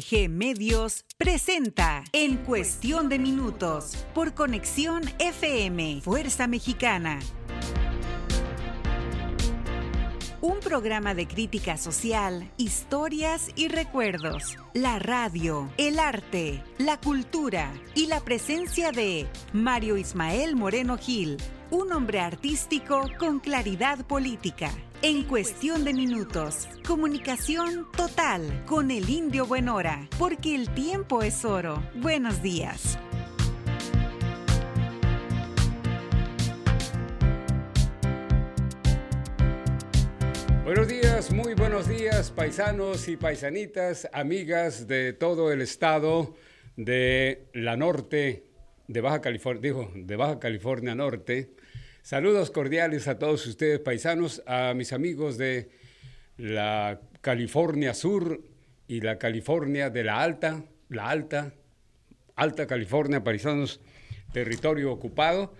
MIMG Medios presenta En Cuestión de Minutos por Conexión FM, Fuerza Mexicana. Un programa de crítica social, historias y recuerdos. La radio, el arte, la cultura y la presencia de Mario Ismael Moreno Gil, un hombre artístico con claridad política. En cuestión de minutos, comunicación total con el indio Buenora, porque el tiempo es oro. Buenos días. Buenos días, muy buenos días, paisanos y paisanitas, amigas de todo el estado de la norte, de Baja California, digo, de Baja California Norte. Saludos cordiales a todos ustedes, paisanos, a mis amigos de la California Sur y la California de la Alta, la Alta, Alta California, paisanos, territorio ocupado.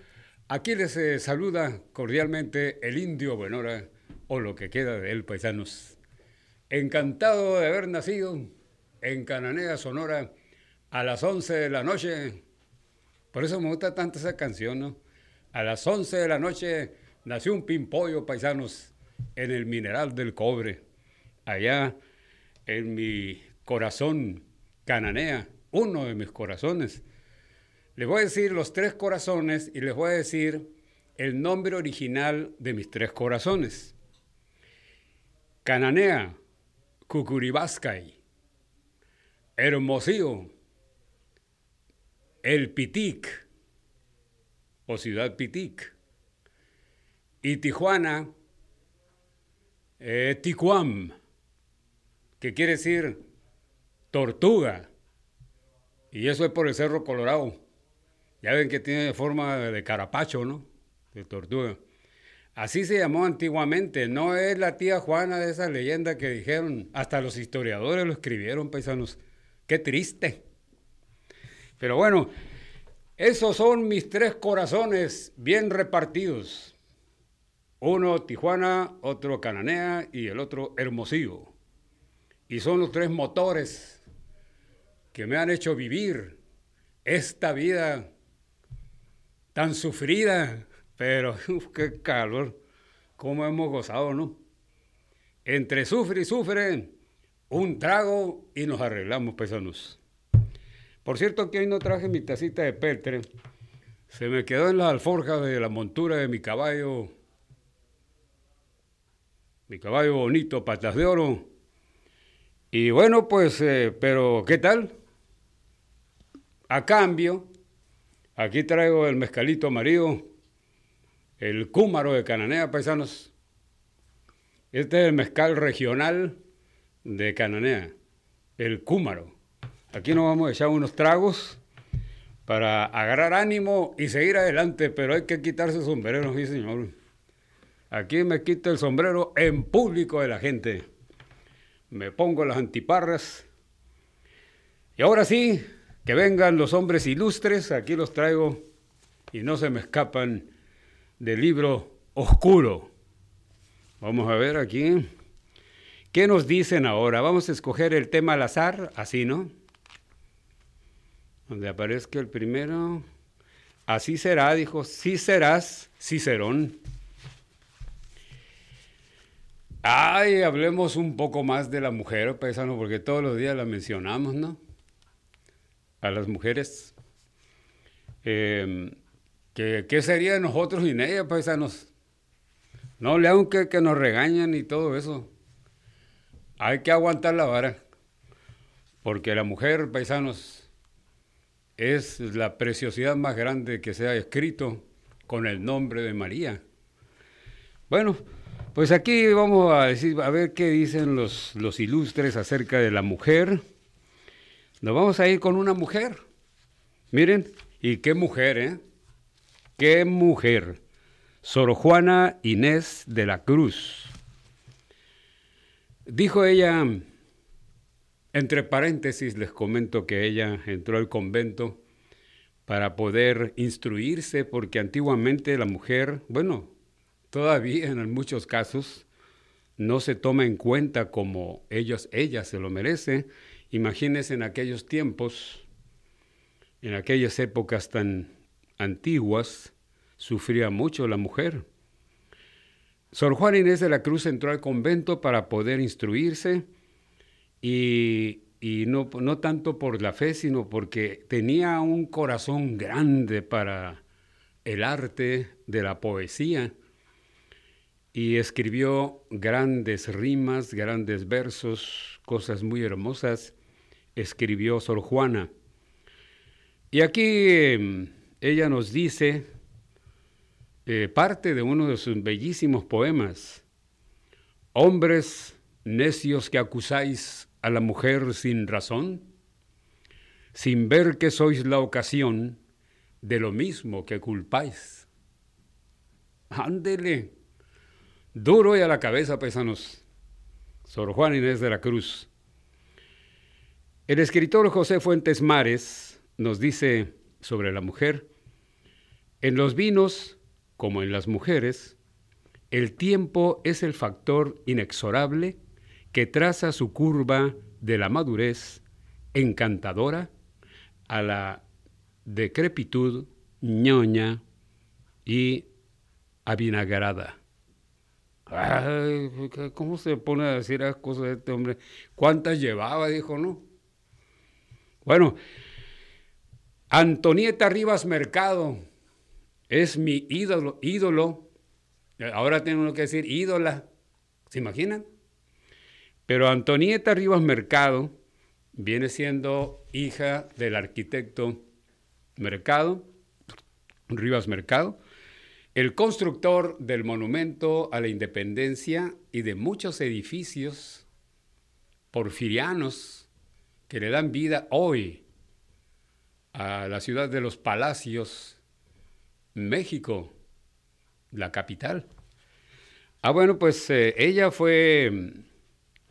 Aquí les eh, saluda cordialmente el indio Buenora o lo que queda de él, paisanos. Encantado de haber nacido en Cananea, Sonora, a las 11 de la noche. Por eso me gusta tanto esa canción, ¿no? A las 11 de la noche nació un pimpollo, paisanos, en el mineral del cobre. Allá en mi corazón, Cananea, uno de mis corazones. Les voy a decir los tres corazones y les voy a decir el nombre original de mis tres corazones. Cananea, Cucuribascay, Hermosillo, El Pitic Ciudad Pitic, y Tijuana, eh, que quiere decir tortuga, y eso es por el Cerro Colorado. Ya ven que tiene forma de carapacho, ¿no? De tortuga. Así se llamó antiguamente, no es la tía Juana de esa leyenda que dijeron, hasta los historiadores lo escribieron, paisanos. Qué triste. Pero bueno, esos son mis tres corazones bien repartidos. Uno Tijuana, otro Cananea y el otro Hermosillo. Y son los tres motores que me han hecho vivir esta vida tan sufrida pero, qué calor, cómo hemos gozado, ¿no? Entre sufre y sufre, un trago y nos arreglamos, pesanos. Por cierto que hoy no traje mi tacita de peltre. Se me quedó en la alforja de la montura de mi caballo. Mi caballo bonito, patas de oro. Y bueno, pues, eh, pero ¿qué tal? A cambio, aquí traigo el mezcalito amarillo el cúmaro de Cananea, paisanos. Este es el mezcal regional de Cananea, el cúmaro. Aquí nos vamos a echar unos tragos para agarrar ánimo y seguir adelante, pero hay que quitarse el sombrero, sí señor. Aquí me quito el sombrero en público de la gente. Me pongo las antiparras. Y ahora sí, que vengan los hombres ilustres, aquí los traigo y no se me escapan del libro oscuro. Vamos a ver aquí. ¿Qué nos dicen ahora? Vamos a escoger el tema al azar, así, ¿no? Donde aparezca el primero. Así será, dijo, sí serás, Cicerón. Ay, hablemos un poco más de la mujer, paisano, porque todos los días la mencionamos, ¿no? A las mujeres. Eh, ¿Qué, sería de nosotros sin ella, paisanos? No le aunque que nos regañan y todo eso. Hay que aguantar la vara. porque la mujer, paisanos, es la preciosidad más grande que se ha escrito con el nombre de María. Bueno, pues aquí vamos a decir, a ver qué dicen los, los ilustres acerca de la mujer. Nos vamos a ir con una mujer. Miren, y qué mujer, ¿eh? Qué mujer. Sor Juana Inés de la Cruz. Dijo ella, entre paréntesis les comento que ella entró al convento para poder instruirse, porque antiguamente la mujer, bueno, todavía en muchos casos, no se toma en cuenta como ellos, ella se lo merece. Imagínense en aquellos tiempos, en aquellas épocas tan antiguas, sufría mucho la mujer. Sor Juana Inés de la Cruz entró al convento para poder instruirse y, no, no tanto por la fe, sino porque tenía un corazón grande para el arte de la poesía y escribió grandes rimas, grandes versos, cosas muy hermosas, escribió Sor Juana. Y aquí ella nos dice eh, parte de uno de sus bellísimos poemas, Hombres necios que acusáis a la mujer sin razón, sin ver que sois la ocasión de lo mismo que culpáis. Ándele, duro y a la cabeza, pesanos. Sor Juan Inés de la Cruz. El escritor José Fuentes Mares nos dice sobre la mujer, en los vinos, como en las mujeres, el tiempo es el factor inexorable que traza su curva de la madurez encantadora a la decrepitud ñoña y avinagrada. ¿Cómo se pone a decir las cosas de este hombre? ¿Cuántas llevaba? Dijo, ¿no? Bueno, Antonieta Rivas Mercado es mi ídolo, ídolo. Ahora tengo que decir ídola. ¿Se imaginan? Pero Antonieta Rivas Mercado viene siendo hija del arquitecto Mercado, Rivas Mercado, el constructor del monumento a la independencia y de muchos edificios porfirianos que le dan vida hoy a la ciudad de los palacios, México, la capital. Ah, bueno, pues eh, ella fue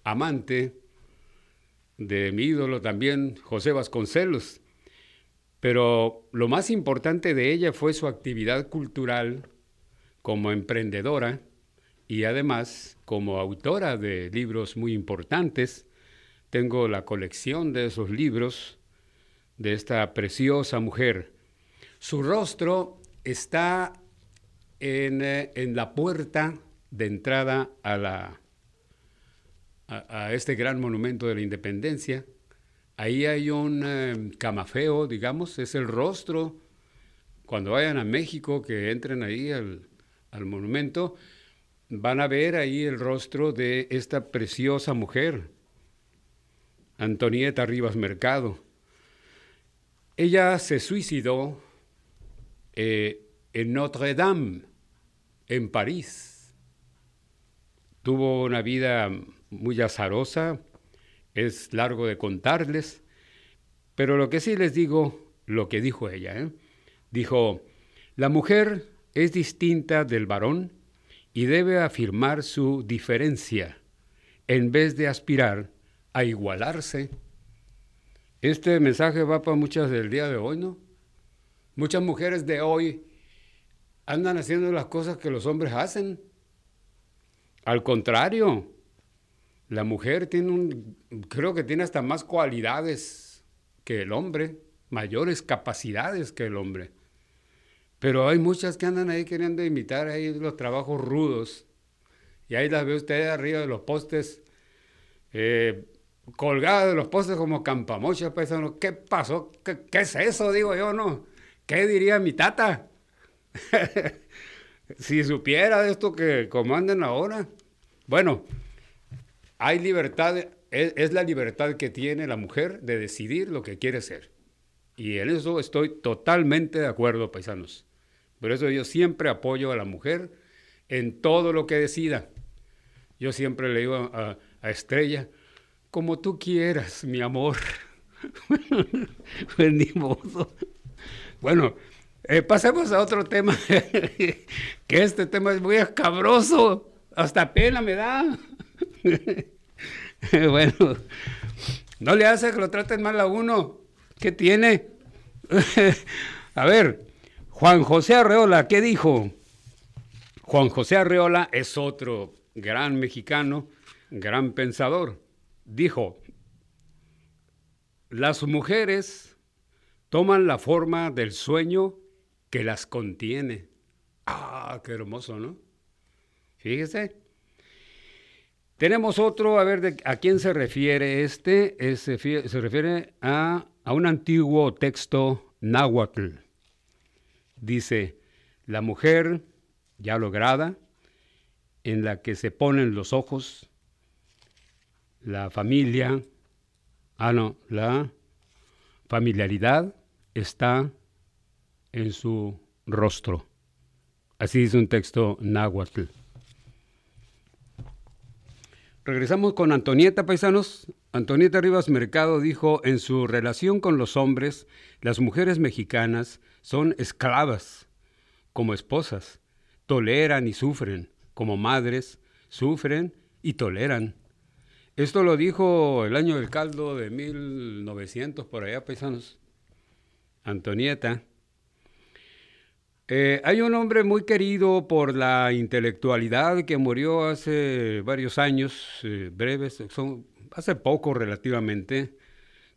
amante de mi ídolo también, José Vasconcelos. Pero lo más importante de ella fue su actividad cultural como emprendedora y además como autora de libros muy importantes. Tengo la colección de esos libros de esta preciosa mujer. Su rostro está en, eh, en la puerta de entrada a la a, este gran monumento de la independencia. Ahí hay un eh, camafeo, digamos, es el rostro. Cuando vayan a México, que entren ahí al, al monumento, van a ver ahí el rostro de esta preciosa mujer, Antonieta Rivas Mercado. Ella se suicidó eh, en Notre Dame, en París. Tuvo una vida muy azarosa, es largo de contarles, pero lo que sí les digo, lo que dijo ella, ¿eh? dijo, la mujer es distinta del varón y debe afirmar su diferencia en vez de aspirar a igualarse. Este mensaje va para muchas del día de hoy, ¿no? Muchas mujeres de hoy andan haciendo las cosas que los hombres hacen. Al contrario, la mujer tiene un, creo que tiene hasta más cualidades que el hombre, mayores capacidades que el hombre. Pero hay muchas que andan ahí queriendo imitar ahí los trabajos rudos. Y ahí las ve usted arriba de los postes, eh, colgadas de los postes como campamochas, pensando, ¿qué pasó? ¿Qué, ¿Qué, es eso? Digo yo, ¿no? ¿Qué diría mi tata? si supiera de esto que comandan ahora. Bueno, hay libertad es, la libertad que tiene la mujer de decidir lo que quiere ser. Y en eso estoy totalmente de acuerdo, paisanos. Por eso yo siempre apoyo a la mujer en todo lo que decida. Yo siempre le digo a, Estrella, como tú quieras, mi amor. pues. Bueno, eh, pasemos a otro tema, que este tema es muy escabroso, hasta pena me da. bueno, no le hace que lo traten mal a uno. ¿Qué tiene? a ver, Juan José Arreola, ¿qué dijo? Juan José Arreola es otro gran mexicano, gran pensador. Dijo, las mujeres toman la forma del sueño que las contiene. Ah, qué hermoso, ¿no? Fíjese. Tenemos otro, a ver de, a quién se refiere este. se, refiere a, a un antiguo texto náhuatl. Dice, la mujer ya lograda, en la que se ponen los ojos, la familia, ah no, la familiaridad está en su rostro. Así dice un texto náhuatl. Regresamos con Antonieta Paisanos. Antonieta Rivas Mercado dijo, en su relación con los hombres, las mujeres mexicanas son esclavas, como esposas, toleran y sufren, como madres, sufren y toleran. Esto lo dijo el año del caldo de 1900, por allá, paisanos. Antonieta. Eh, hay un hombre muy querido por la intelectualidad que murió hace varios años, eh, breves, son, hace poco relativamente,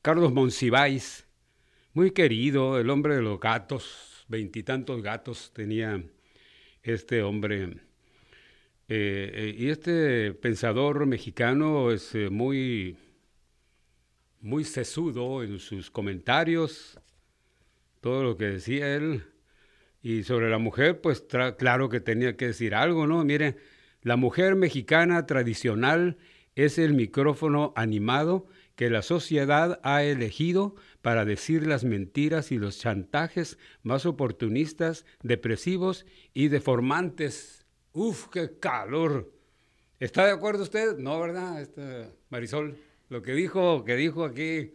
Carlos Monsiváis, muy querido, el hombre de los gatos, veintitantos gatos tenía este hombre. Eh, y este pensador mexicano es muy, muy sesudo en sus comentarios, todo lo que decía él y sobre la mujer, pues claro que tenía que decir algo, ¿no? Mire, la mujer mexicana tradicional es el micrófono animado que la sociedad ha elegido para decir las mentiras y los chantajes más oportunistas, depresivos y deformantes. Uf, qué calor. ¿Está de acuerdo usted? No, ¿verdad? Este, Marisol, lo que dijo, que dijo aquí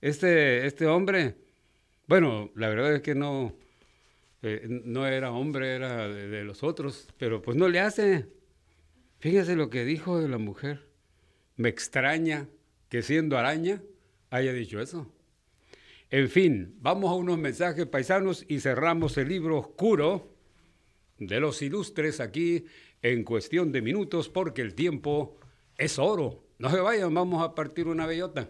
este, este hombre. Bueno, la verdad es que no, eh, no era hombre, era de, los otros, pero pues no le hace. Fíjese lo que dijo de la mujer. Me extraña que siendo araña haya dicho eso. En fin, vamos a unos mensajes paisanos y cerramos el libro oscuro de los ilustres aquí en cuestión de minutos porque el tiempo es oro. No se vayan, vamos a partir una bellota.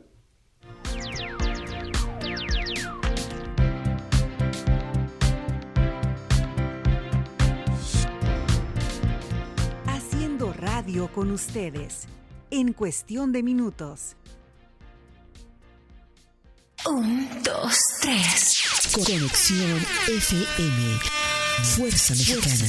Con ustedes en cuestión de minutos. Un, dos, tres. Conexión FM. Fuerza Mexicana.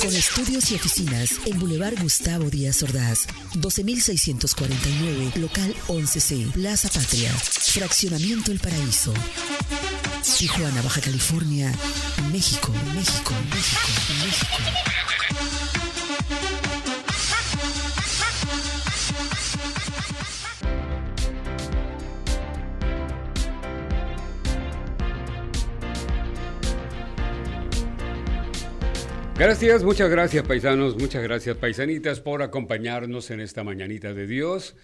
Con estudios y oficinas en Boulevard Gustavo Díaz Ordaz, 12649, local 11C, Plaza Patria, Fraccionamiento El Paraíso. Tijuana, Baja California, México, México, México, México. Gracias, muchas gracias paisanos, muchas gracias paisanitas por acompañarnos en esta mañanita de Dios.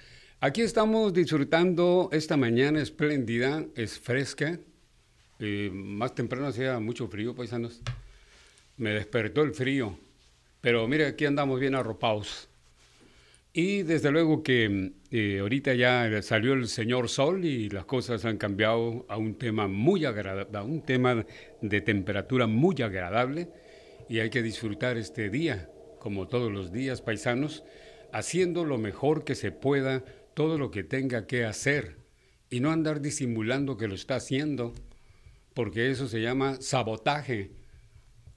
Aquí estamos disfrutando esta mañana espléndida, es fresca, más temprano hacía mucho frío, paisanos. Me despertó el frío. Pero mire, aquí andamos bien arropados. Y desde luego que eh, ahorita ya salió el señor Sol y las cosas han cambiado a un tema muy agradable, a un tema de temperatura muy agradable. Y hay que disfrutar este día, como todos los días, paisanos, haciendo lo mejor que se pueda, todo lo que tenga que hacer. Y no andar disimulando que lo está haciendo porque eso se llama sabotaje.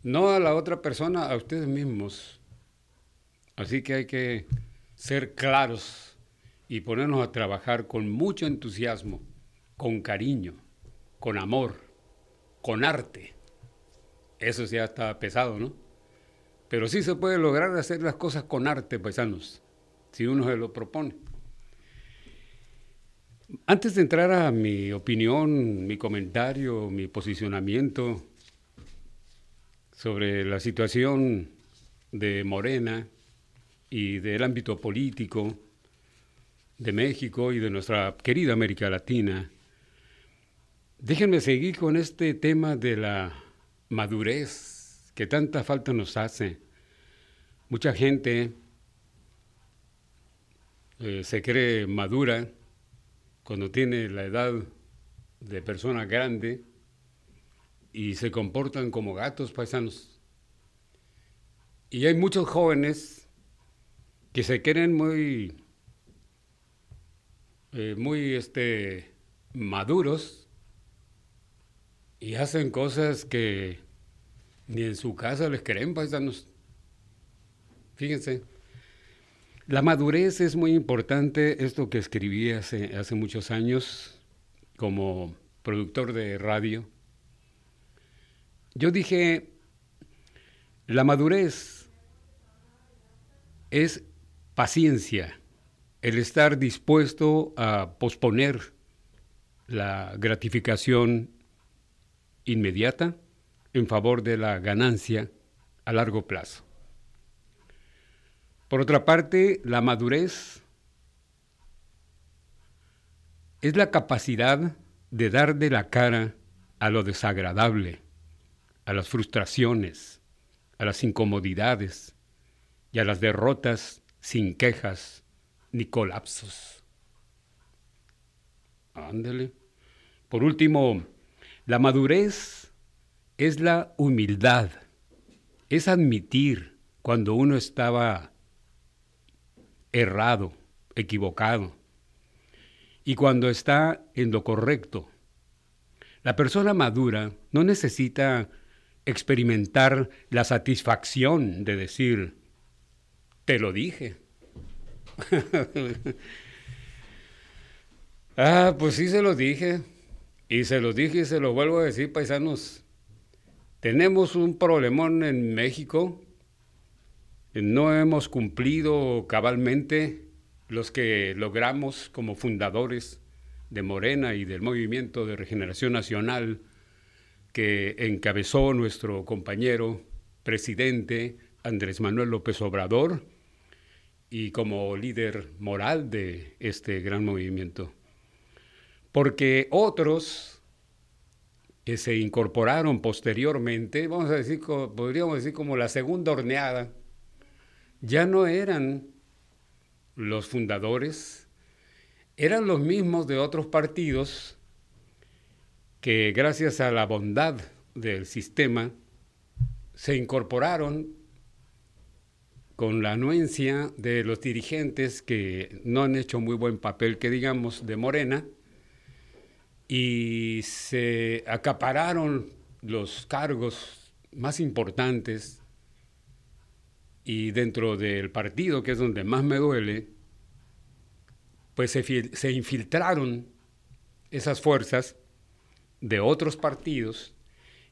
no a la otra persona, a ustedes mismos. Así que hay que ser claros y ponernos a trabajar con mucho entusiasmo, con cariño, con amor, con arte. Eso ya está pesado, ¿no? Pero sí se puede lograr hacer las cosas con arte, paisanos, si uno se lo propone. Antes de entrar a mi opinión, mi comentario, mi posicionamiento sobre la situación de Morena y del ámbito político de México y de nuestra querida América Latina, déjenme seguir con este tema de la madurez que tanta falta nos hace. Mucha gente eh, se cree madura cuando tiene la edad de persona grande y se comportan como gatos paisanos. Y hay muchos jóvenes que se creen muy, eh, muy este, maduros y hacen cosas que ni en su casa les creen paisanos. Fíjense. La madurez es muy importante, esto que escribí hace, hace muchos años como productor de radio. Yo dije, la madurez es paciencia, el estar dispuesto a posponer la gratificación inmediata en favor de la ganancia a largo plazo. Por otra parte, la madurez es la capacidad de dar de la cara a lo desagradable, a las frustraciones, a las incomodidades y a las derrotas sin quejas ni colapsos. Ándele. Por último, la madurez es la humildad, es admitir cuando uno estaba errado, equivocado. Y cuando está en lo correcto, la persona madura no necesita experimentar la satisfacción de decir, te lo dije. ah, pues sí se lo dije. Y se lo dije y se lo vuelvo a decir, paisanos. Tenemos un problemón en México no hemos cumplido cabalmente los que logramos como fundadores de Morena y del Movimiento de Regeneración Nacional que encabezó nuestro compañero presidente Andrés Manuel López Obrador y como líder moral de este gran movimiento. Porque otros que se incorporaron posteriormente, vamos a decir, podríamos decir como la segunda horneada, ya no eran los fundadores, eran los mismos de otros partidos que gracias a la bondad del sistema se incorporaron con la anuencia de los dirigentes que no han hecho muy buen papel, que digamos, de Morena, y se acapararon los cargos más importantes y dentro del partido, que es donde más me duele, pues se, infiltraron esas fuerzas de otros partidos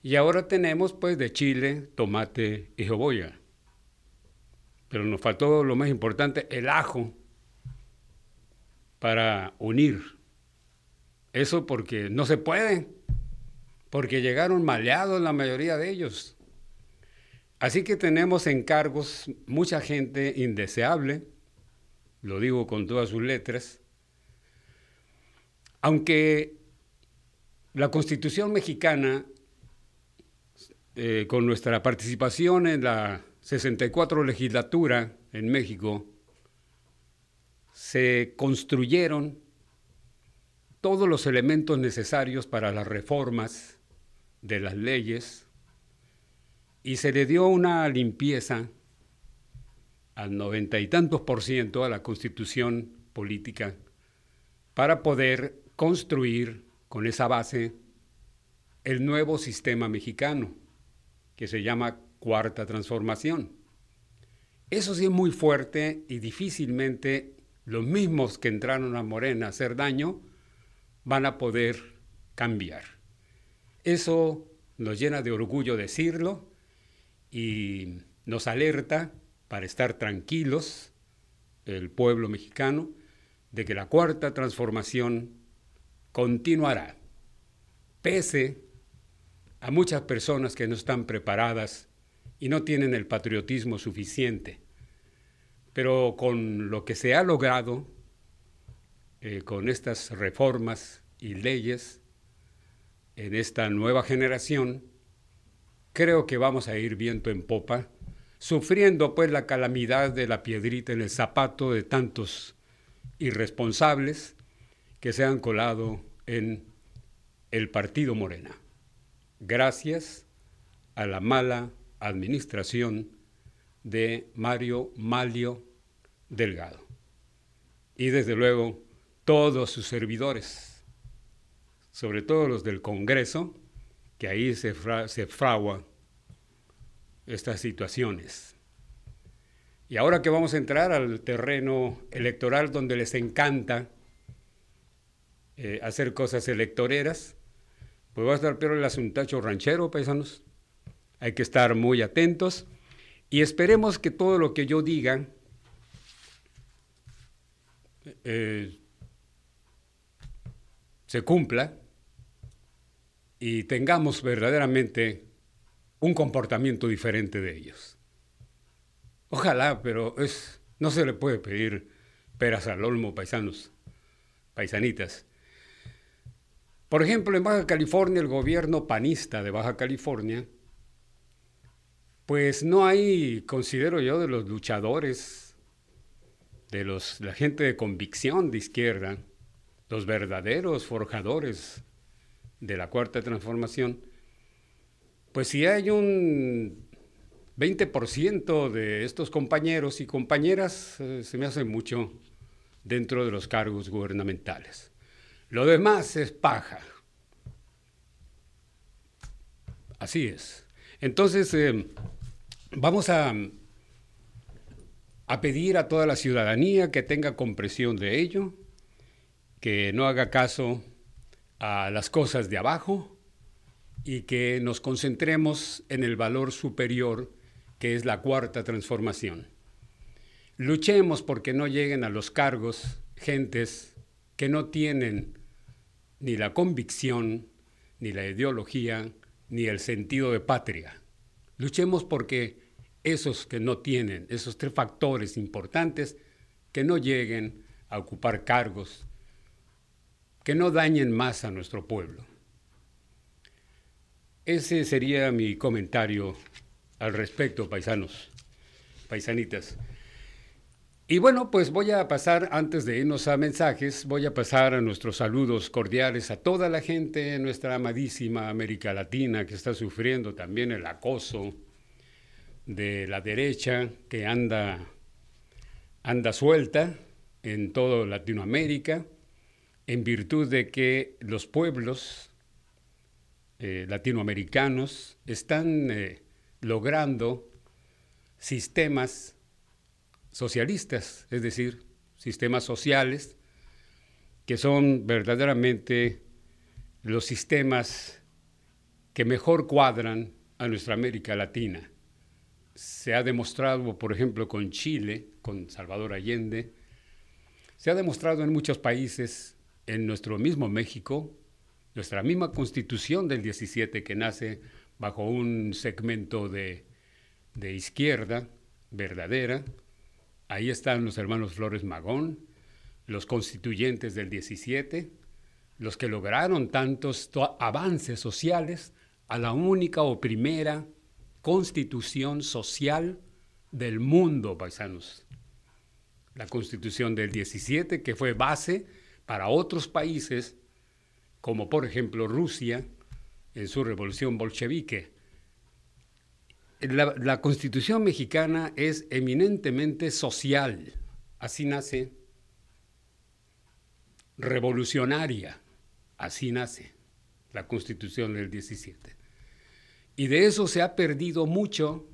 y ahora tenemos pues de chile, tomate y cebolla. Pero nos faltó lo más importante, el ajo, para unir. Eso porque no se puede, porque llegaron maleados la mayoría de ellos. Así que tenemos encargos, mucha gente indeseable, lo digo con todas sus letras, aunque la constitución mexicana, eh, con nuestra participación en la 64 legislatura en México, se construyeron todos los elementos necesarios para las reformas de las leyes y se le dio una limpieza al noventa y tantos por ciento a la constitución política para poder construir con esa base el nuevo sistema mexicano. que se llama cuarta transformación. Eso sí es muy fuerte y difícilmente los mismos que entraron a Morena a hacer daño van a poder cambiar. Eso nos llena de orgullo decirlo y nos alerta para estar tranquilos, el pueblo mexicano, de que la cuarta transformación continuará, pese a muchas personas que no están preparadas y no tienen el patriotismo suficiente. Pero con lo que se ha logrado, eh, con estas reformas y leyes en esta nueva generación, creo que vamos a ir viento en popa, sufriendo pues la calamidad de la piedrita en el zapato de tantos irresponsables que se han colado en el partido Morena gracias a la mala administración de Mario Malio Delgado. Y desde luego todos sus servidores, sobre todo los del Congreso, que ahí se, se fragua estas situaciones. Y ahora que vamos a entrar al terreno electoral donde les encanta eh, hacer cosas electoreras, pues va a estar peor el asuntacho ranchero, paisanos. Hay que estar muy atentos y esperemos que todo lo que yo diga eh, se cumpla y tengamos verdaderamente un comportamiento diferente de ellos. Ojalá, pero es, no se le puede pedir peras al olmo, paisanos, paisanitas. Por ejemplo, en Baja California, el gobierno panista de Baja California, pues no hay, considero yo, de los luchadores, de los, la gente de convicción de izquierda, los verdaderos forjadores de la cuarta transformación, pues si hay un 20% de estos compañeros y compañeras, eh, se me hace mucho dentro de los cargos gubernamentales. Lo demás es paja. Así es. Entonces, eh, vamos a, a pedir a toda la ciudadanía que tenga compresión de ello, que no haga caso a las cosas de abajo y que nos concentremos en el valor superior que es la cuarta transformación. Luchemos porque no lleguen a los cargos gentes que no tienen ni la convicción, ni la ideología, ni el sentido de patria. Luchemos porque esos que no tienen, esos tres factores importantes, que no lleguen a ocupar cargos, que no dañen más a nuestro pueblo. Ese sería mi comentario al respecto, paisanos, paisanitas. Y bueno, pues voy a pasar, antes de irnos a mensajes, voy a pasar a nuestros saludos cordiales a toda la gente en nuestra amadísima América Latina que está sufriendo también el acoso de la derecha que anda, anda suelta en toda Latinoamérica, en virtud de que los pueblos eh, latinoamericanos están eh, logrando sistemas socialistas, es decir, sistemas sociales, que son verdaderamente los sistemas que mejor cuadran a nuestra América Latina. Se ha demostrado, por ejemplo, con Chile, con Salvador Allende, se ha demostrado en muchos países, en nuestro mismo México, nuestra misma constitución del 17 que nace bajo un segmento de, de izquierda verdadera, Ahí están los hermanos Flores Magón, los constituyentes del 17, los que lograron tantos avances sociales a la única o primera constitución social del mundo, paisanos. La constitución del 17, que fue base para otros países, como por ejemplo Rusia, en su revolución bolchevique, la, constitución mexicana es eminentemente social, así nace, revolucionaria, así nace la constitución del 17. Y de eso se ha perdido mucho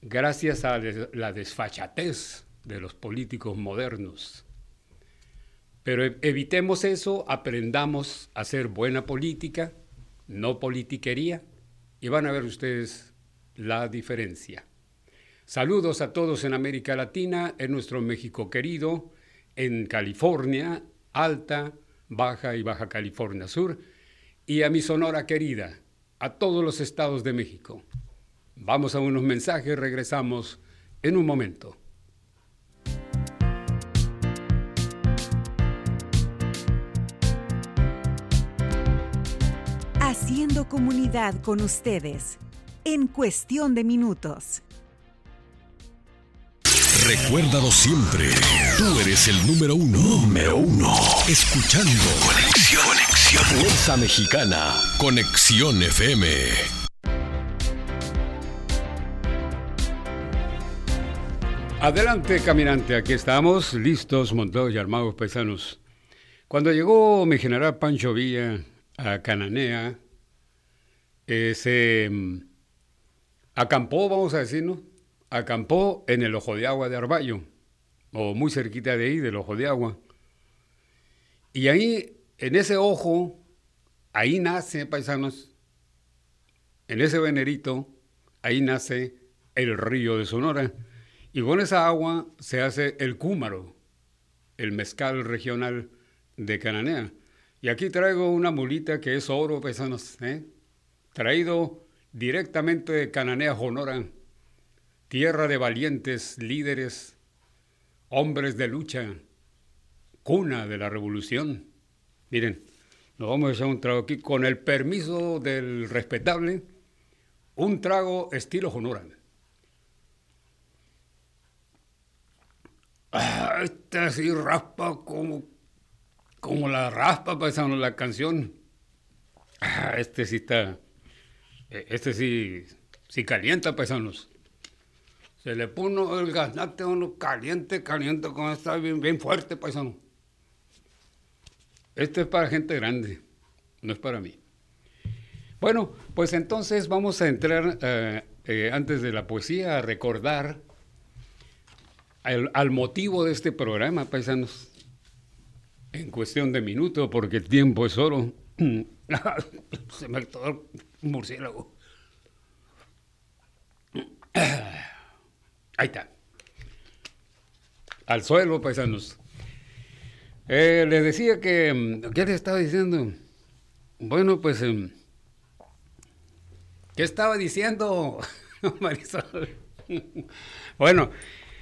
gracias a la desfachatez de los políticos modernos. Pero e-, evitemos eso, aprendamos a hacer buena política, no politiquería, y van a ver ustedes la diferencia. Saludos a todos en América Latina, en nuestro México querido, en California, Alta, Baja y Baja California Sur, y a mi Sonora querida, a todos los estados de México. Vamos a unos mensajes, regresamos en un momento. Haciendo comunidad con ustedes en cuestión de minutos. Recuérdalo siempre. Tú eres el número uno. Número uno. Escuchando. Conexión. Conexión. Fuerza Mexicana. Conexión FM. Adelante, caminante. Aquí estamos, listos, montados y armados paisanos. Cuando llegó mi general Pancho Villa a Cananea, se mm, acampó, vamos a decir, ¿no? acampó en el Ojo de Agua de Arballo, o muy cerquita de ahí, del Ojo de Agua. Y ahí, en ese ojo, ahí nace, paisanos, en ese venerito, ahí nace el río de Sonora. Y con esa agua se hace el cúmaro, el mezcal regional de Cananea. Y aquí traigo una mulita que es oro, paisanos, ¿eh? Traído directamente de Cananea, Sonora tierra de valientes líderes, hombres de lucha, cuna de la revolución. Miren, nos vamos a echar un trago aquí con el permiso del respetable, un trago estilo Honoran. Ah, este así raspa como, como la raspa, paisano, la canción. Ah, este sí está, este sí, sí calienta, paisanos. Se le pone el gaznate uno caliente, caliente, como está bien, bien fuerte, paisano. Este es para gente grande, no es para mí. Bueno, pues entonces vamos a entrar, eh, eh, antes de la poesía, a recordar al, motivo de este programa, paisanos, en cuestión de minutos, porque el tiempo es oro. Se me murciélago. Ahí está. Al suelo, paisanos. Eh, les decía que. Mm, ¿Qué les estaba diciendo? Bueno, pues. Em, ¿Qué estaba diciendo, Marisol? bueno,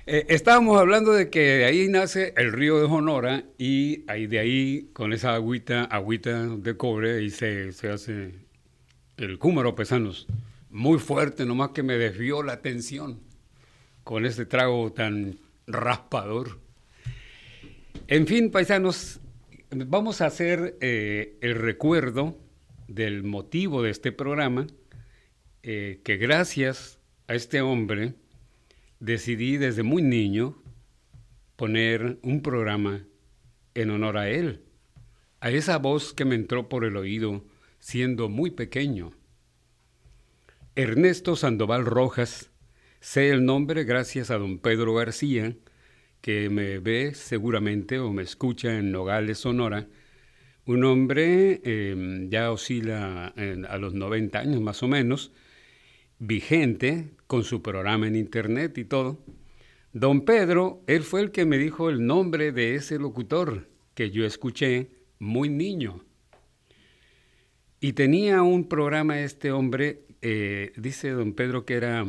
eh, estábamos hablando de que de ahí nace el río de Honora y ahí de ahí, con esa agüita, agüita de cobre, y se, se hace el cúmaro, paisanos. Muy fuerte, nomás que me desvió la atención con este trago tan raspador. En fin, paisanos, vamos a hacer eh, el recuerdo del motivo de este programa, eh, que gracias a este hombre decidí desde muy niño poner un programa en honor a él, a esa voz que me entró por el oído siendo muy pequeño. Ernesto Sandoval Rojas Sé el nombre gracias a don Pedro García, que me ve seguramente o me escucha en Nogales, Sonora. Un hombre em, ya oscila a los 90 años más o menos, vigente, con su programa en internet y todo. Don Pedro, él fue el que me dijo el nombre de ese locutor que yo escuché muy niño. Y tenía un programa este hombre, eh, dice don Pedro que era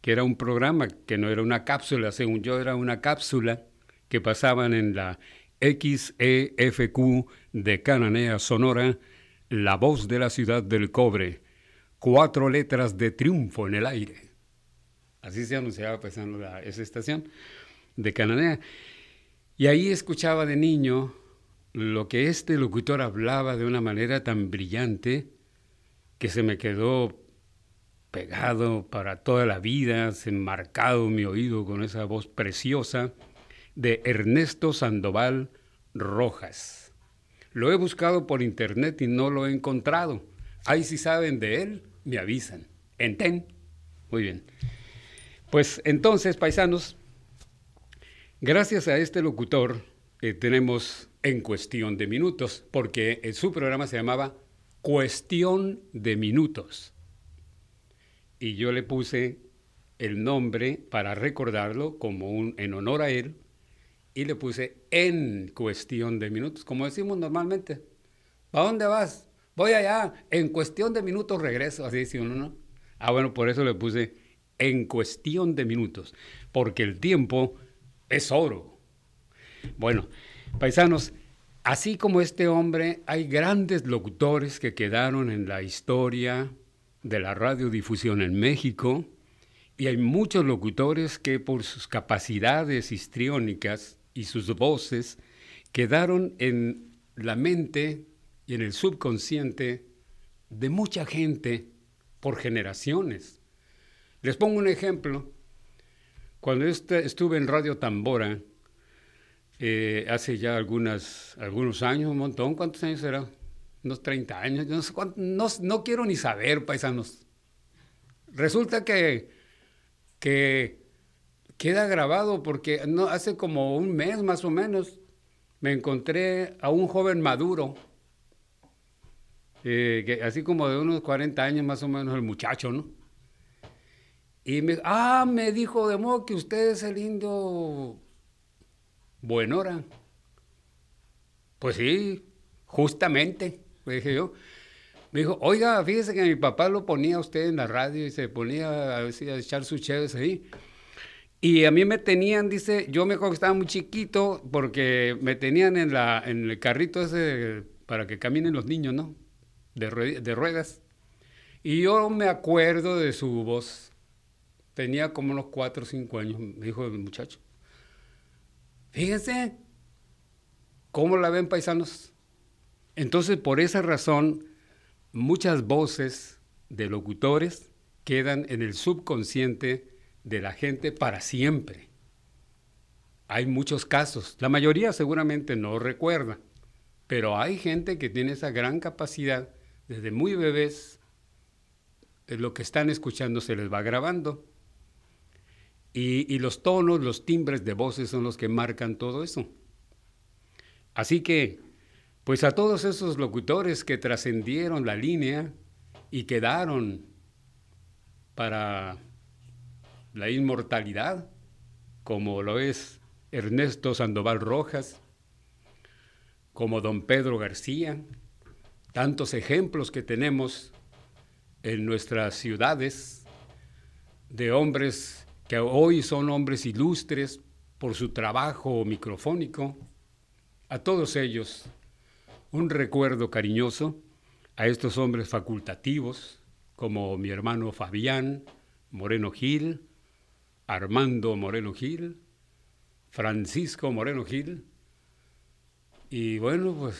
que era un programa, que no era una cápsula, según yo era una cápsula que pasaban en la XEFQ de Cananea, Sonora, La Voz de la Ciudad del Cobre, cuatro letras de triunfo en el aire. Así se anunciaba pensando la, esa estación de Cananea. Y ahí escuchaba de niño lo que este locutor hablaba de una manera tan brillante que se me quedó pegado para toda la vida, enmarcado mi oído con esa voz preciosa de Ernesto Sandoval Rojas. Lo he buscado por internet y no lo he encontrado. Ahí sí saben de él, me avisan. ¿Enten? Muy bien. Pues entonces, paisanos, gracias a este locutor eh, tenemos en cuestión de minutos, porque su programa se llamaba Cuestión de Minutos. Y yo le puse el nombre para recordarlo como un en honor a él y le puse en cuestión de minutos, como decimos normalmente. ¿A dónde vas? Voy allá, en cuestión de minutos regreso, así dice uno, ¿no? Ah, bueno, por eso le puse en cuestión de minutos, porque el tiempo es oro. Bueno, paisanos, así como este hombre, hay grandes locutores que quedaron en la historia de la radiodifusión en México y hay muchos locutores que por sus capacidades histriónicas y sus voces quedaron en la mente y en el subconsciente de mucha gente por generaciones. Les pongo un ejemplo. Cuando estuve en Radio Tambora, eh, hace ya algunas, algunos años, un montón, ¿cuántos años era? Unos 30 años, no, sé no, no quiero ni saber, paisanos. Resulta que, que queda grabado porque hace como un mes más o menos me encontré a un joven maduro, eh, así como de unos 40 años más o menos el muchacho, ¿no? Y me, ah, me dijo de modo que usted es el indio Buenora. Pues sí, justamente, le dije yo. Me dijo, oiga, fíjese que mi papá lo ponía a usted en la radio y se ponía a, a echar sus chéves ahí. Y a mí me tenían, dice, yo me acuerdo que estaba muy chiquito porque me tenían en, la, en el carrito ese para que caminen los niños, ¿no? De, de ruedas. Y yo me acuerdo de su voz Tenía como unos cuatro o cinco años, me dijo el muchacho. Fíjense cómo la ven paisanos. Entonces, por esa razón, muchas voces de locutores quedan en el subconsciente de la gente para siempre. Hay muchos casos, la mayoría seguramente no recuerda, pero hay gente que tiene esa gran capacidad desde muy bebés, lo que están escuchando se les va grabando. Y, los tonos, los timbres de voces son los que marcan todo eso. Así que, pues a todos esos locutores que trascendieron la línea y quedaron para la inmortalidad, como lo es Ernesto Sandoval Rojas, como don Pedro García, tantos ejemplos que tenemos en nuestras ciudades de hombres que hoy son hombres ilustres por su trabajo microfónico, a todos ellos un recuerdo cariñoso, a estos hombres facultativos, como mi hermano Fabián Moreno Gil, Armando Moreno Gil, Francisco Moreno Gil, y bueno, pues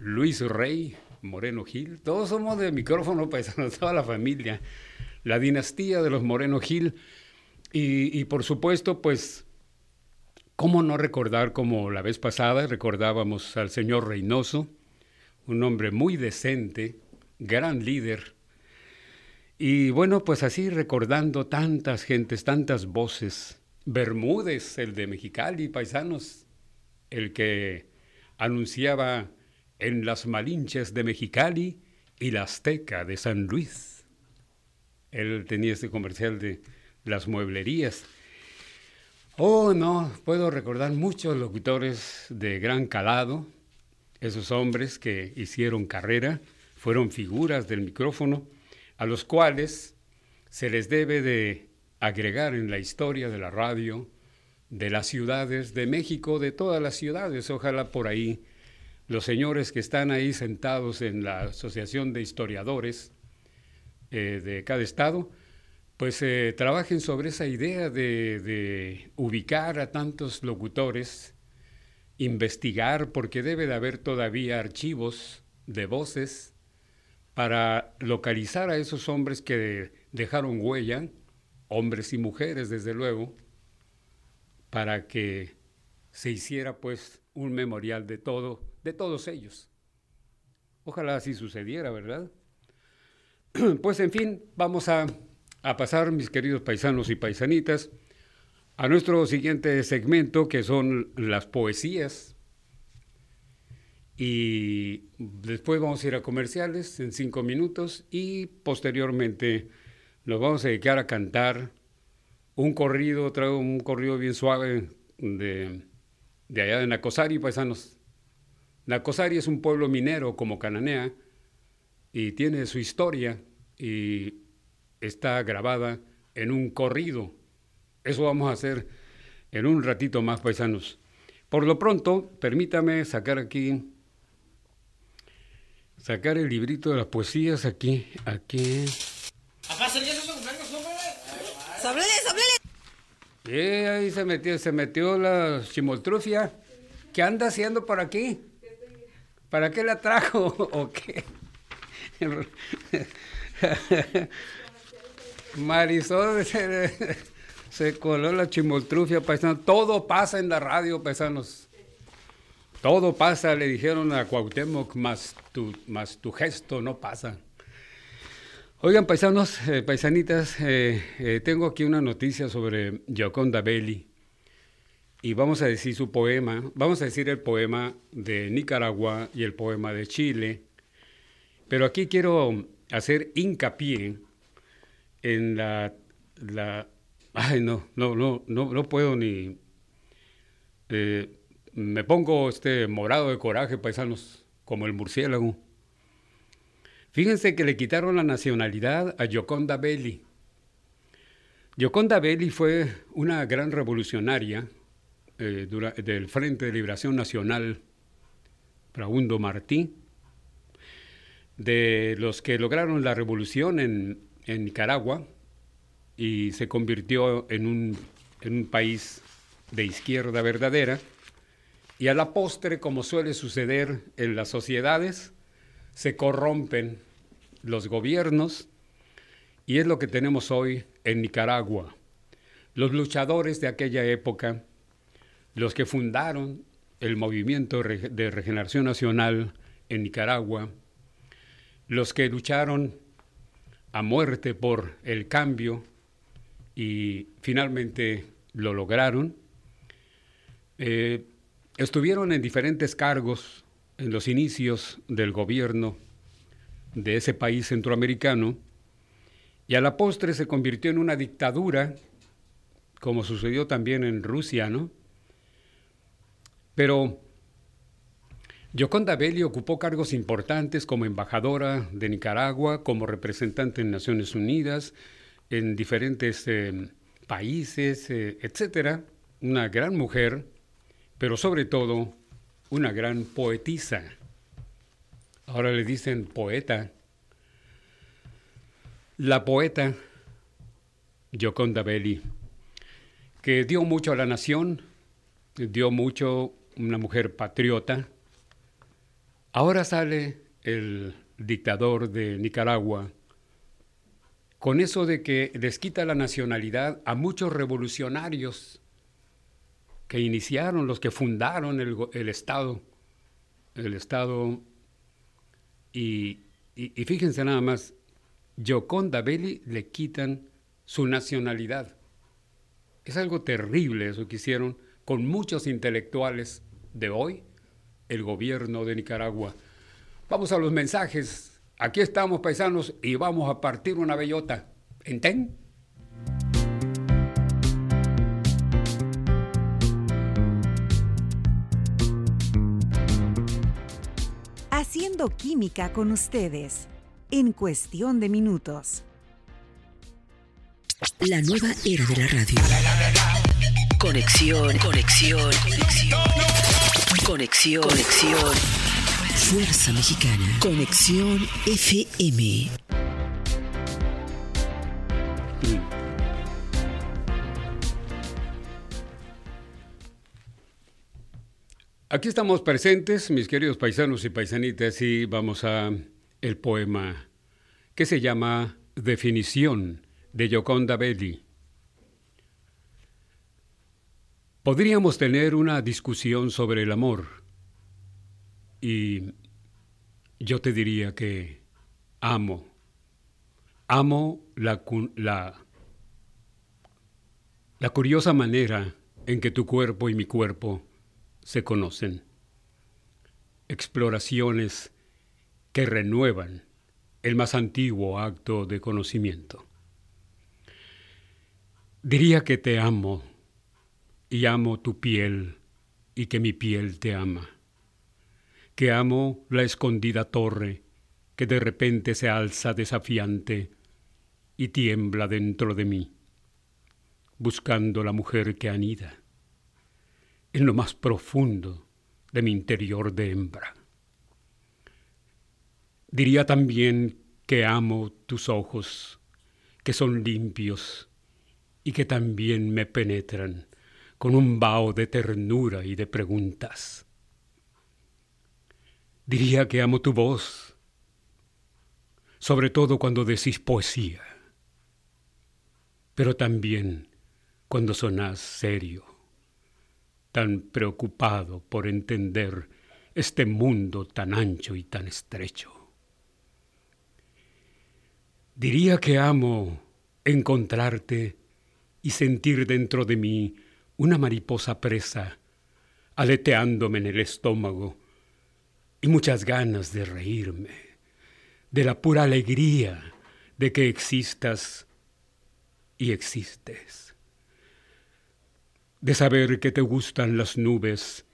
Luis Rey Moreno Gil, todos somos de micrófono paisano, toda la familia la dinastía de los Moreno Gil. Y, por supuesto, pues, ¿cómo no recordar como la vez pasada recordábamos al señor Reynoso, un hombre muy decente, gran líder? Y bueno, pues así recordando tantas gentes, tantas voces. Bermúdez, el de Mexicali, paisanos, el que anunciaba en las Malinches de Mexicali y la Azteca de San Luis. Él tenía este comercial de las mueblerías. Oh, no, puedo recordar muchos locutores de gran calado, esos hombres que hicieron carrera, fueron figuras del micrófono, a los cuales se les debe de agregar en la historia de la radio, de las ciudades de México, de todas las ciudades. Ojalá por ahí los señores que están ahí sentados en la Asociación de Historiadores eh, de cada estado, pues eh, trabajen sobre esa idea de, ubicar a tantos locutores, investigar, porque debe de haber todavía archivos de voces para localizar a esos hombres que dejaron huella, hombres y mujeres desde luego, para que se hiciera pues un memorial de todo, de todos ellos. Ojalá así sucediera, ¿verdad? pues en fin, vamos a, a pasar, mis queridos paisanos y paisanitas, a nuestro siguiente segmento, que son las poesías. Y después vamos a ir a comerciales en cinco minutos y posteriormente nos vamos a dedicar a cantar un corrido, traigo un corrido bien suave de, de allá de Nacosari, paisanos. Nacosari es un pueblo minero como Cananea y tiene su historia y está grabada en un corrido. Eso vamos a hacer en un ratito más, paisanos. Por lo pronto, permítame sacar aquí, sacar el librito de las poesías aquí, aquí. Eh, ahí se metió, se metió la chimoltrufia. ¿Qué anda haciendo por aquí? ¿Para qué la trajo o qué? Marisol se, coló la chimoltrufia, paisanos. Todo pasa en la radio, paisanos. Todo pasa, le dijeron a Cuauhtémoc, más tu, más tu gesto no pasa. Oigan, paisanos, eh, paisanitas, eh, eh, tengo aquí una noticia sobre Gioconda Belli. Y vamos a decir su poema, vamos a decir el poema de Nicaragua y el poema de Chile. Pero aquí quiero hacer hincapié en la, ay no, no, no, no, no puedo ni me pongo este morado de coraje, paisanos, como el murciélago. Fíjense que le quitaron la nacionalidad a Gioconda Belli. Gioconda Belli fue una gran revolucionaria eh, del Frente de Liberación Nacional Braundo Martí, de los que lograron la revolución en, Nicaragua y se convirtió en un, en un país de izquierda verdadera. Y a la postre, como suele suceder en las sociedades, se corrompen los gobiernos y es lo que tenemos hoy en Nicaragua. Los luchadores de aquella época, los que fundaron el movimiento de regeneración nacional en Nicaragua, los que lucharon a muerte por el cambio y finalmente lo lograron, eh, estuvieron en diferentes cargos en los inicios del gobierno de ese país centroamericano y a la postre se convirtió en una dictadura, como sucedió también en Rusia, ¿no? Pero Yoconda Belli ocupó cargos importantes como embajadora de Nicaragua, como representante en Naciones Unidas, en diferentes eh, países, eh, etcétera. Una gran mujer, pero sobre todo una gran poetisa. Ahora le dicen poeta. La poeta Gioconda Belli, que dio mucho a la nación, dio mucho una mujer patriota. Ahora sale el dictador de Nicaragua con eso de que les quita la nacionalidad a muchos revolucionarios que iniciaron, los que fundaron el, Estado, el Estado y, fíjense nada más, Gioconda Belli le quitan su nacionalidad. Es algo terrible eso que hicieron con muchos intelectuales de hoy, el gobierno de Nicaragua. Vamos a los mensajes. Aquí estamos, paisanos, y vamos a partir una bellota. ¿Enten? haciendo química con ustedes en cuestión de minutos. La nueva era de la radio. Conexión, conexión, conexión. Conexión, conexión. Fuerza Mexicana. Conexión FM. Aquí estamos presentes, mis queridos paisanos y paisanitas, y vamos a el poema que se llama Definición de Gioconda Belli. Podríamos tener una discusión sobre el amor y yo te diría que amo Amo la, la, curiosa manera en que tu cuerpo y mi cuerpo se conocen. Exploraciones que renuevan el más antiguo acto de conocimiento. Diría que te amo y amo tu piel y que mi piel te ama, que amo la escondida torre que de repente se alza desafiante y tiembla dentro de mí, buscando la mujer que anida en lo más profundo de mi interior de hembra. Diría también que amo tus ojos, que son limpios y que también me penetran con un vaho de ternura y de preguntas. Diría que amo tu voz, sobre todo cuando decís poesía, pero también cuando sonás serio, tan preocupado por entender este mundo tan ancho y tan estrecho. Diría que amo encontrarte y sentir dentro de mí una mariposa presa, aleteándome en el estómago, y muchas ganas de reírme, de la pura alegría de que existas y existes, de saber que te gustan las nubes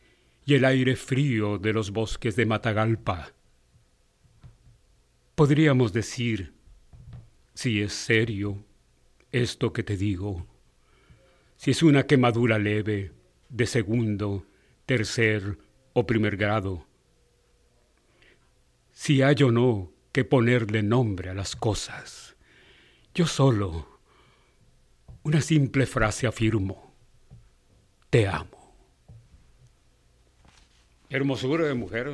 y el aire frío de los bosques de Matagalpa. Podríamos decir, si es serio esto que te digo, si es una quemadura leve, de segundo, tercer o primer grado. Si hay o no que ponerle nombre a las cosas, yo solo, una simple frase afirmo, te amo. Hermosura de mujer,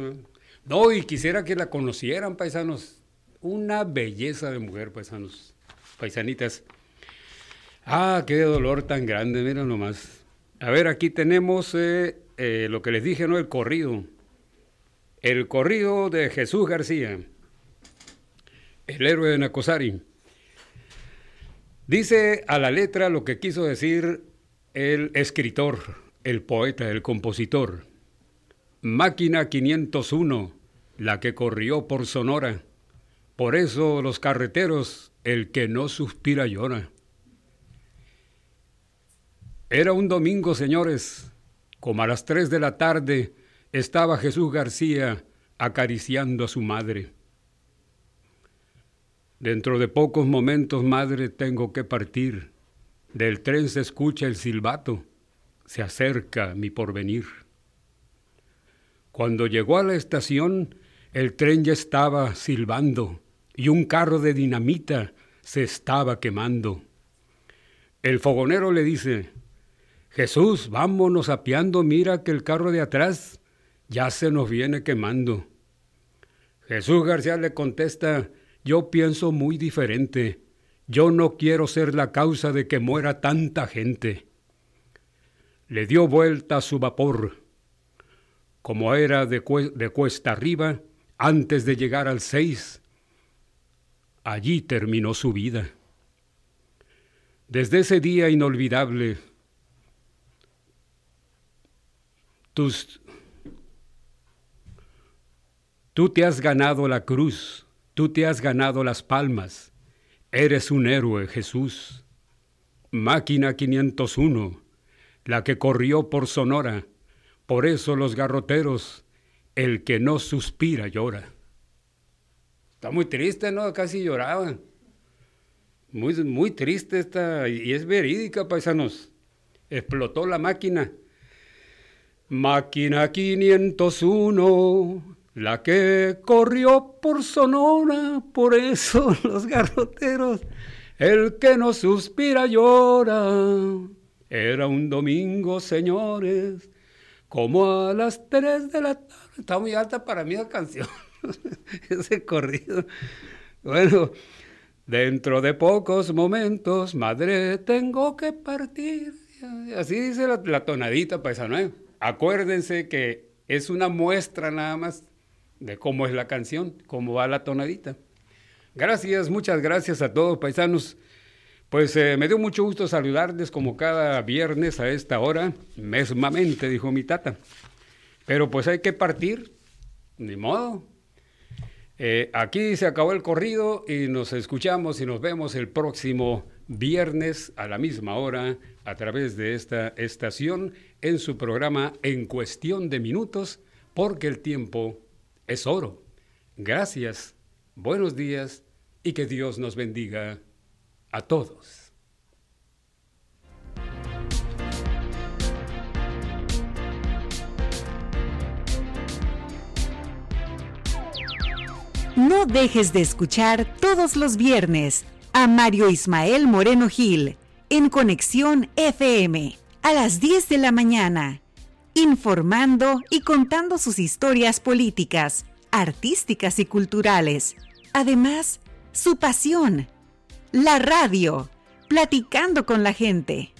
¿no? Y quisiera que la conocieran, paisanos. Una belleza de mujer, paisanos, paisanitas. Ah, qué dolor tan grande, mira nomás. A ver, aquí tenemos eh, eh, lo que les dije, ¿no? El corrido. El corrido de Jesús García, el héroe de Nacosari. Dice a la letra lo que quiso decir el escritor, el poeta, el compositor. Máquina 501, la que corrió por Sonora. Por eso los carreteros, el que no suspira llora. Era un domingo, señores. Como a las tres de la tarde estaba Jesús García acariciando a su madre. Dentro de pocos momentos, madre, tengo que partir. Del tren se escucha el silbato. Se acerca mi porvenir. Cuando llegó a la estación, el tren ya estaba silbando y un carro de dinamita se estaba quemando. El fogonero le dice, Jesús, vámonos apiando, mira que el carro de atrás ya se nos viene quemando. Jesús García le contesta, yo pienso muy diferente, yo no quiero ser la causa de que muera tanta gente. Le dio vuelta a su vapor. Como era de, de cuesta arriba, antes de llegar al seis, allí terminó su vida. Desde ese día inolvidable, tú te has ganado la cruz, tú te has ganado las palmas, eres un héroe, Jesús. Máquina 501, la que corrió por Sonora, por eso los garroteros, el que no suspira llora. Está muy triste, ¿no? Casi lloraban. Muy, muy triste esta, y es verídica, paisanos. Explotó la máquina Máquina 501, la que corrió por Sonora, por eso los garroteros, el que no suspira llora. Era un domingo, señores, como a las tres de la tarde. Está muy alta para mí la canción, ese corrido. Bueno, dentro de pocos momentos, madre, tengo que partir. Así dice la, tonadita paisano. Acuérdense que es una muestra nada más de cómo es la canción, cómo va la tonadita. Gracias, muchas gracias a todos paisanos. Pues eh, me dio mucho gusto saludarles como cada viernes a esta hora, mesmamente, dijo mi tata. Pero pues hay que partir, ni modo. Eh, aquí se acabó el corrido y nos escuchamos y nos vemos el próximo viernes a la misma hora a través de esta estación en su programa En cuestión de minutos, porque el tiempo es oro. Gracias, buenos días y que Dios nos bendiga a todos. No dejes de escuchar todos los viernes a Mario Ismael Moreno Gil en Conexión FM a las 10 de la mañana, informando y contando sus historias políticas, artísticas y culturales. Además, su pasión, la radio, platicando con la gente.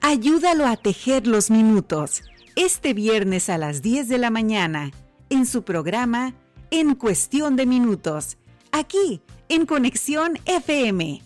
Ayúdalo a tejer los minutos este viernes a las 10 de la mañana en su programa En Cuestión de Minutos, aquí en Conexión FM.